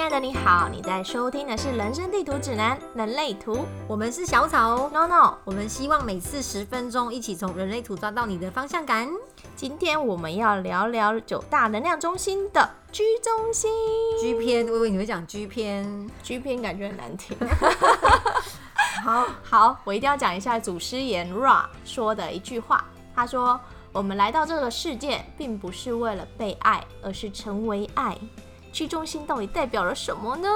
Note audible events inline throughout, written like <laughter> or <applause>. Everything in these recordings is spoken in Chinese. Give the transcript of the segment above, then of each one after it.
亲爱的你好，你在收听的是《人生地图指南：人类图》。我们是小草哦，No No，我们希望每次十分钟，一起从人类图抓到你的方向感。今天我们要聊聊九大能量中心的居中心。G 篇，我以为你会讲 G 篇，G 篇感觉很难听。<laughs> 好好，我一定要讲一下祖师爷 Ra 说的一句话。他说：“我们来到这个世界，并不是为了被爱，而是成为爱。”居中心到底代表了什么呢？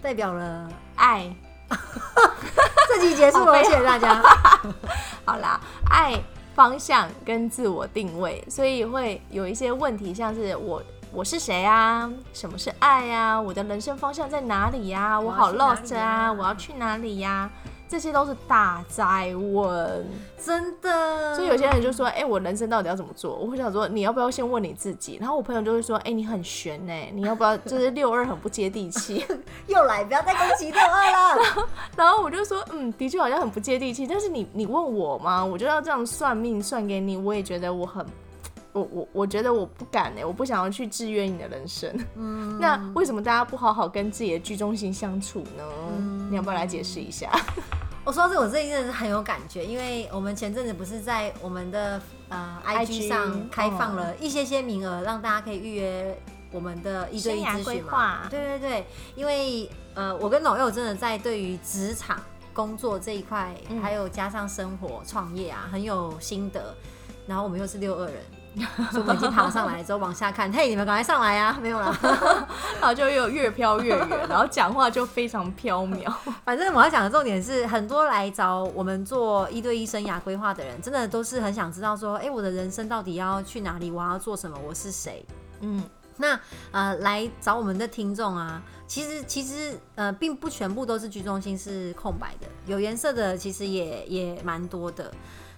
代表了爱。<laughs> 这集结束了，<laughs> 谢谢大家。<laughs> 好啦，爱方向跟自我定位，所以会有一些问题，像是我我是谁啊？什么是爱啊？我的人生方向在哪里呀？我好 lost 啊！我要去哪里呀？这些都是大灾问，真的。所以有些人就说：“哎，我人生到底要怎么做？”我会想说：“你要不要先问你自己？”然后我朋友就会说：“哎，你很悬呢，你要不要？<laughs> 就是六二很不接地气，<laughs> 又来，不要再攻击六二了。<laughs> ”然后我就说：“嗯，的确好像很不接地气。但是你你问我吗？我就要这样算命算给你，我也觉得我很，我我我觉得我不敢呢，我不想要去制约你的人生。嗯，那为什么大家不好好跟自己的居中心相处呢？你要不要来解释一下？我说这，我这一阵是很有感觉，因为我们前阵子不是在我们的呃 IG 上开放了一些些名额，让大家可以预约我们的一对一咨询嘛。对对对，因为呃，我跟老友真的在对于职场工作这一块，还有加上生活创业啊，很有心得。然后我们又是六二人。<laughs> 所以我们已经爬上来之后往下看，嘿，你们赶快上来啊！没有了，<laughs> 然后就又越飘越远，然后讲话就非常飘渺。<laughs> 反正我要讲的重点是，很多来找我们做一对一生涯规划的人，真的都是很想知道说，哎，我的人生到底要去哪里？我要做什么？我是谁？嗯，那呃，来找我们的听众啊，其实其实呃，并不全部都是居中心是空白的，有颜色的其实也也蛮多的。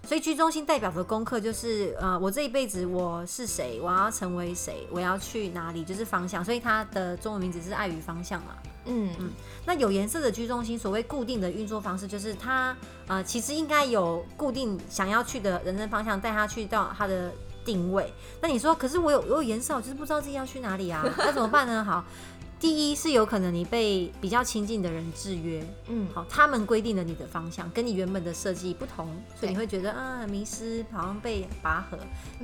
所以居中心代表的功课就是，呃，我这一辈子我是谁，我要成为谁，我要去哪里，就是方向。所以它的中文名字是爱与方向嘛。嗯嗯。那有颜色的居中心，所谓固定的运作方式，就是它呃，其实应该有固定想要去的人生方向，带他去到他的定位。那你说，可是我有我有颜色，我就是不知道自己要去哪里啊？那怎么办呢？好。第一是有可能你被比较亲近的人制约，嗯，好，他们规定了你的方向，跟你原本的设计不同，所以你会觉得啊迷失，好像被拔河。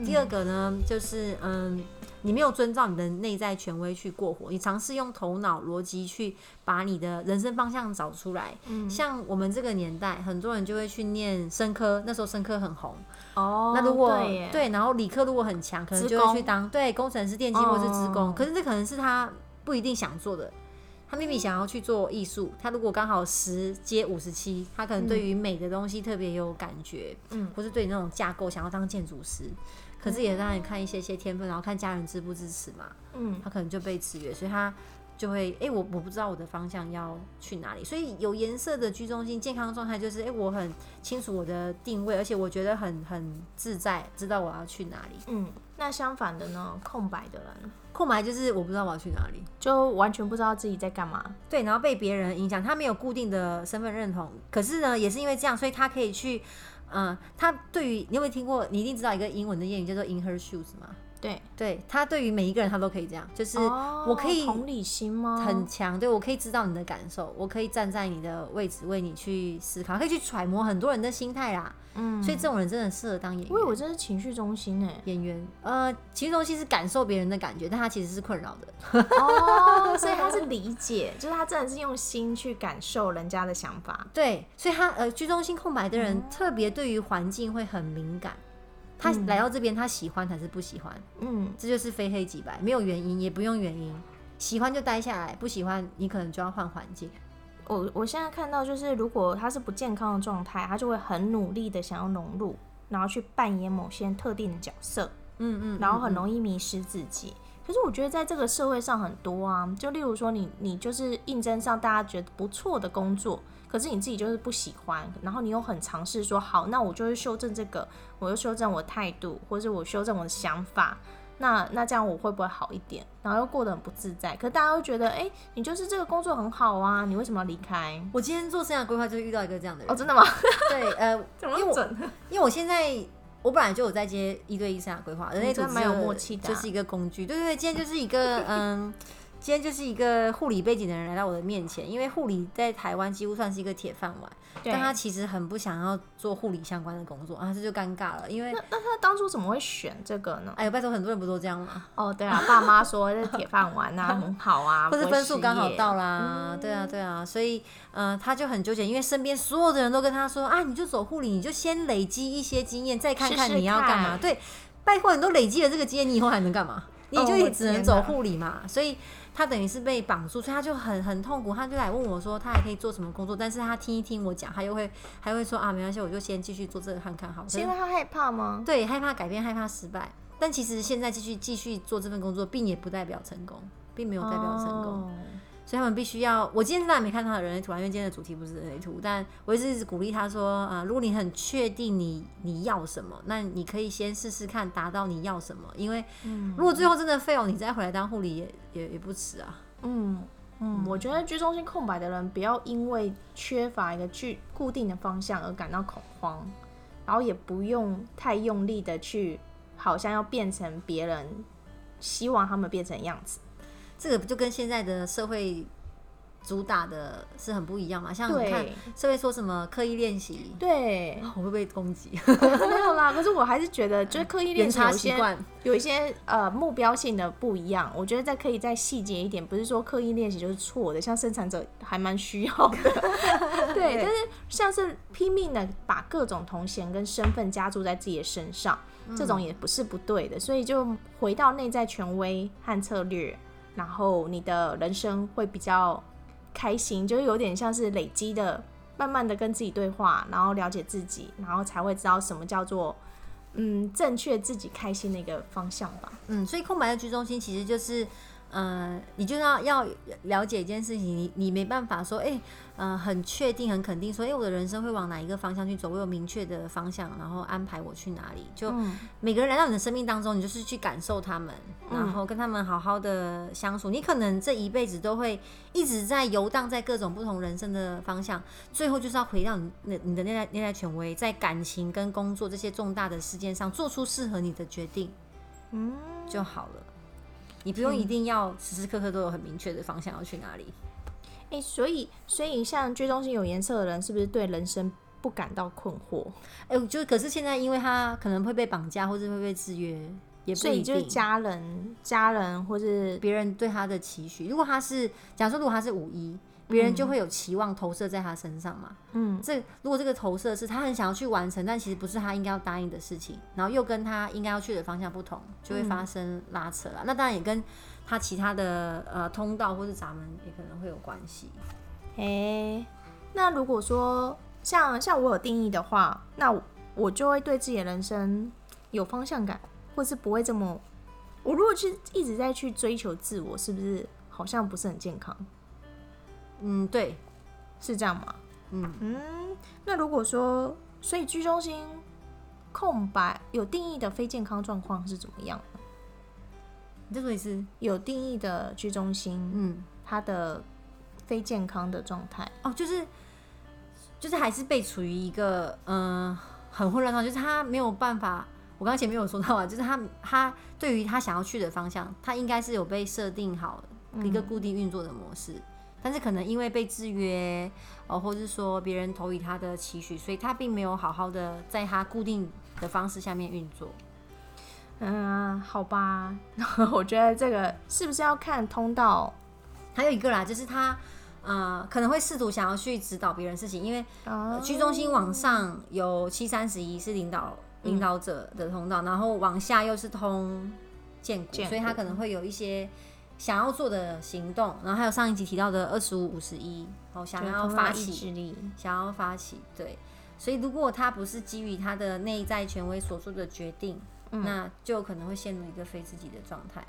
第二个呢，就是嗯，你没有遵照你的内在权威去过活，你尝试用头脑逻辑去把你的人生方向找出来。嗯，像我们这个年代，很多人就会去念生科，那时候生科很红哦。那如果对，然后理科如果很强，可能就会去当对工程师、电机或是职工。可是这可能是他。不一定想做的，他明明想要去做艺术，他如果刚好十接五十七，他可能对于美的东西特别有感觉，嗯，或是对那种架构想要当建筑师，可是也让你看一些些天分，然后看家人支不支持嘛，嗯，他可能就被制约，所以他就会，哎，我我不知道我的方向要去哪里，所以有颜色的居中心健康状态就是，哎，我很清楚我的定位，而且我觉得很很自在，知道我要去哪里，嗯，那相反的呢，空白的人。空白就是我不知道我要去哪里，就完全不知道自己在干嘛。对，然后被别人影响，他没有固定的身份认同。可是呢，也是因为这样，所以他可以去，嗯，他对于你有没有听过？你一定知道一个英文的谚语叫做 “in her shoes” 吗？对，对他对于每一个人他都可以这样，就是我可以同理心吗？很强，对我可以知道你的感受，我可以站在你的位置为你去思考，可以去揣摩很多人的心态啦。嗯，所以这种人真的适合当演员。我以为这是情绪中心诶，演员。呃，情绪中心是感受别人的感觉，但他其实是困扰的。哦，<laughs> 所以他是理解，就是他真的是用心去感受人家的想法。对，所以他呃，居中心空白的人特别对于环境会很敏感。他来到这边，他喜欢还是不喜欢？嗯，这就是非黑即白，没有原因，也不用原因。喜欢就待下来，不喜欢你可能就要换环境。我我现在看到就是，如果他是不健康的状态，他就会很努力的想要融入，然后去扮演某些特定的角色。嗯嗯，然后很容易迷失自己。可是我觉得在这个社会上很多啊，就例如说你你就是应征上大家觉得不错的工作。可是你自己就是不喜欢，然后你又很尝试说好，那我就是修正这个，我又修正我态度，或者我修正我的想法，那那这样我会不会好一点？然后又过得很不自在。可大家都觉得，哎，你就是这个工作很好啊，你为什么要离开？我今天做生涯规划就遇到一个这样的人哦，真的吗？对，呃，<laughs> 怎么准？因为我现在我本来就有在接一对一生涯规划，人类组蛮有默契的，就是一个工具。对对对，今天就是一个嗯。今天就是一个护理背景的人来到我的面前，因为护理在台湾几乎算是一个铁饭碗，但他其实很不想要做护理相关的工作啊，这就尴尬了。因为那那他当初怎么会选这个呢？哎呦，拜托，很多人不都这样吗？哦，对啊，爸妈说这铁饭碗啊，<laughs> 很好啊，或者分数刚好到啦，对啊，对啊，所以嗯，他就很纠结，因为身边所有的人都跟他说啊，你就走护理，你就先累积一些经验，再看看你要干嘛。对，拜托，你都累积了这个经验，你以后还能干嘛？你就只能走护理嘛，所以他等于是被绑住，所以他就很很痛苦。他就来问我说，他还可以做什么工作？但是他听一听我讲，他又会还会说啊，没关系，我就先继续做这个看看好。是因为他害怕吗？对，害怕改变，害怕失败。但其实现在继续继续做这份工作，并也不代表成功，并没有代表成功。所以他们必须要，我今天当然没看他的人类图啊，因为今天的主题不是人类图，但我一直一直鼓励他说，啊，如果你很确定你你要什么，那你可以先试试看达到你要什么，因为如果最后真的 fail，你再回来当护理也也也不迟啊。嗯嗯，我觉得居中心空白的人不要因为缺乏一个具固定的方向而感到恐慌，然后也不用太用力的去，好像要变成别人希望他们变成样子。这个不就跟现在的社会主打的是很不一样嘛？像你看社会说什么刻意练习，对，我会被攻击。<laughs> 没有啦，可是我还是觉得，就是刻意练习有些有一些呃目标性的不一样。我觉得再可以再细节一点，不是说刻意练习就是错的。像生产者还蛮需要的，<laughs> 对。但是像是拼命的把各种头衔跟身份加注在自己的身上，这种也不是不对的。所以就回到内在权威和策略。然后你的人生会比较开心，就是有点像是累积的，慢慢的跟自己对话，然后了解自己，然后才会知道什么叫做嗯正确自己开心的一个方向吧。嗯，所以空白的居中心其实就是。嗯，你就要要了解一件事情，你你没办法说，哎，嗯，很确定、很肯定说，哎，我的人生会往哪一个方向去走？我有明确的方向，然后安排我去哪里。就每个人来到你的生命当中，你就是去感受他们，然后跟他们好好的相处。你可能这一辈子都会一直在游荡在各种不同人生的方向，最后就是要回到你那你的内在内在权威，在感情跟工作这些重大的事件上做出适合你的决定，嗯，就好了。你不用一定要时时刻刻都有很明确的方向要去哪里。哎，所以所以像追踪性有颜色的人，是不是对人生不感到困惑？哎，就可是现在因为他可能会被绑架，或者会被制约，也所以就是家人、家人或是别人对他的期许。如果他是，假如说如果他是五一。别人就会有期望投射在他身上嘛。嗯，这如果这个投射是他很想要去完成，但其实不是他应该要答应的事情，然后又跟他应该要去的方向不同，就会发生拉扯了。那当然也跟他其他的呃通道或是闸门也可能会有关系。诶，那如果说像像我有定义的话，那我就会对自己的人生有方向感，或是不会这么。我如果去一直在去追求自我，是不是好像不是很健康？嗯，对，是这样吗？嗯嗯，那如果说，所以居中心空白有定义的非健康状况是怎么样？你这个意思有定义的居中心，嗯，它的非健康的状态哦，就是就是还是被处于一个嗯很混乱状态，就是他没有办法。我刚刚前面有说到啊，就是他他对于他想要去的方向，他应该是有被设定好一个固定运作的模式。但是可能因为被制约，哦，或者是说别人投以他的期许，所以他并没有好好的在他固定的方式下面运作。嗯，好吧，<laughs> 我觉得这个是不是要看通道？还有一个啦，就是他呃可能会试图想要去指导别人事情，因为居中心往上有七三十一是领导领导者的通道，然后往下又是通建股，所以他可能会有一些。想要做的行动，然后还有上一集提到的二十五五十一，哦，想要发起，想要发起，对，所以如果他不是基于他的内在权威所做的决定，那就可能会陷入一个非自己的状态。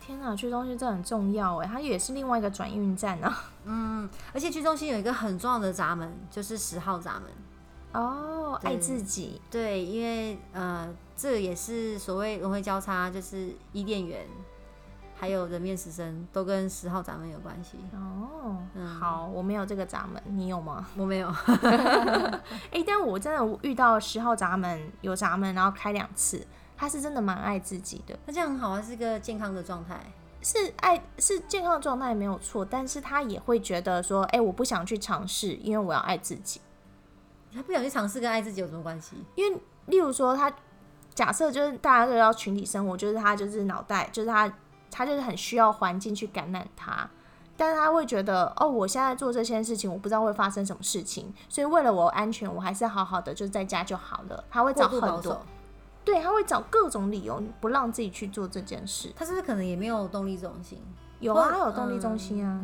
天哪，去中心这很重要哎，它也是另外一个转运站啊。嗯，而且去中心有一个很重要的闸门，就是十号闸门。哦，爱自己。对，因为呃，这也是所谓轮回交叉，就是伊甸园。还有人面狮身都跟十号闸门有关系哦。好，我没有这个闸门，你有吗？<laughs> 我没有。<laughs> <laughs> 哎，但我真的遇到十号闸门有闸门，然后开两次，他是真的蛮爱自己的。那这样很好啊，是个健康的状态。是爱是健康的状态没有错，但是他也会觉得说，哎，我不想去尝试，因为我要爱自己。他不想去尝试跟爱自己有什么关系？因为例如说，他假设就是大家都要群体生活，就是他就是脑袋就是他他就是很需要环境去感染他，但是他会觉得哦，我现在做这些事情，我不知道会发生什么事情，所以为了我安全，我还是好好的就在家就好了。他会找很多。对，他会找各种理由不让自己去做这件事。他是不是可能也没有动力中心？有啊，有动力中心啊。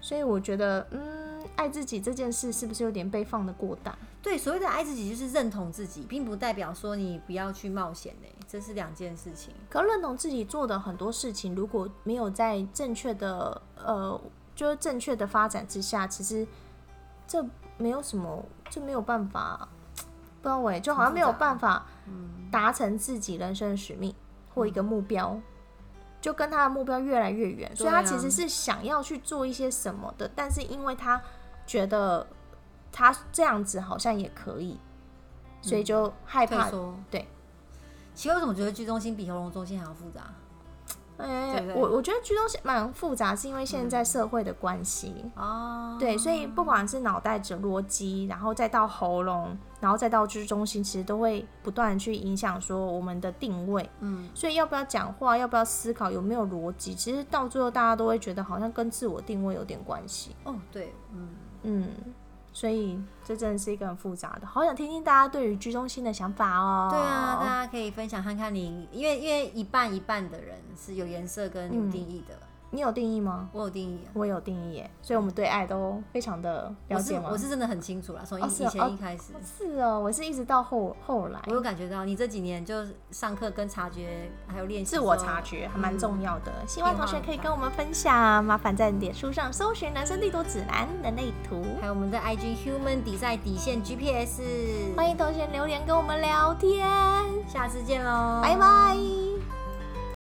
所以我觉得，嗯，爱自己这件事是不是有点被放的过大？对，所谓的爱自己就是认同自己，并不代表说你不要去冒险呢，这是两件事情。可认同自己做的很多事情，如果没有在正确的呃，就是正确的发展之下，其实这没有什么，这没有办法。不知道喂，就好像没有办法达成自己人生的使命或一个目标，就跟他的目标越来越远，所以他其实是想要去做一些什么的，但是因为他觉得他这样子好像也可以，所以就害怕。对，其实为什么觉得居中心比喉咙中心还要复杂？哎，我我觉得居中心蛮复杂，是因为现在社会的关系哦。对，所以不管是脑袋、整逻辑，然后再到喉咙，然后再到居中心，其实都会不断去影响说我们的定位。嗯，所以要不要讲话，要不要思考，有没有逻辑，其实到最后大家都会觉得好像跟自我定位有点关系。哦，对，嗯嗯。所以这真的是一个很复杂的，好想听听大家对于居中心的想法哦。对啊，大家可以分享看看你，因为因为一半一半的人是有颜色跟有定义的。你有定义吗？我有定义，我有定义耶，所以我们对爱都非常的了解吗？我是真的很清楚了，从以前一开始。是哦，我是一直到后后来，我有感觉到你这几年就上课跟察觉还有练习，自我察觉还蛮重要的。希望同学可以跟我们分享，麻烦在脸书上搜寻“男生地图指南”的内图，还有我们的 IG Human 底赛底线 GPS，欢迎同学留言跟我们聊天，下次见喽，拜拜。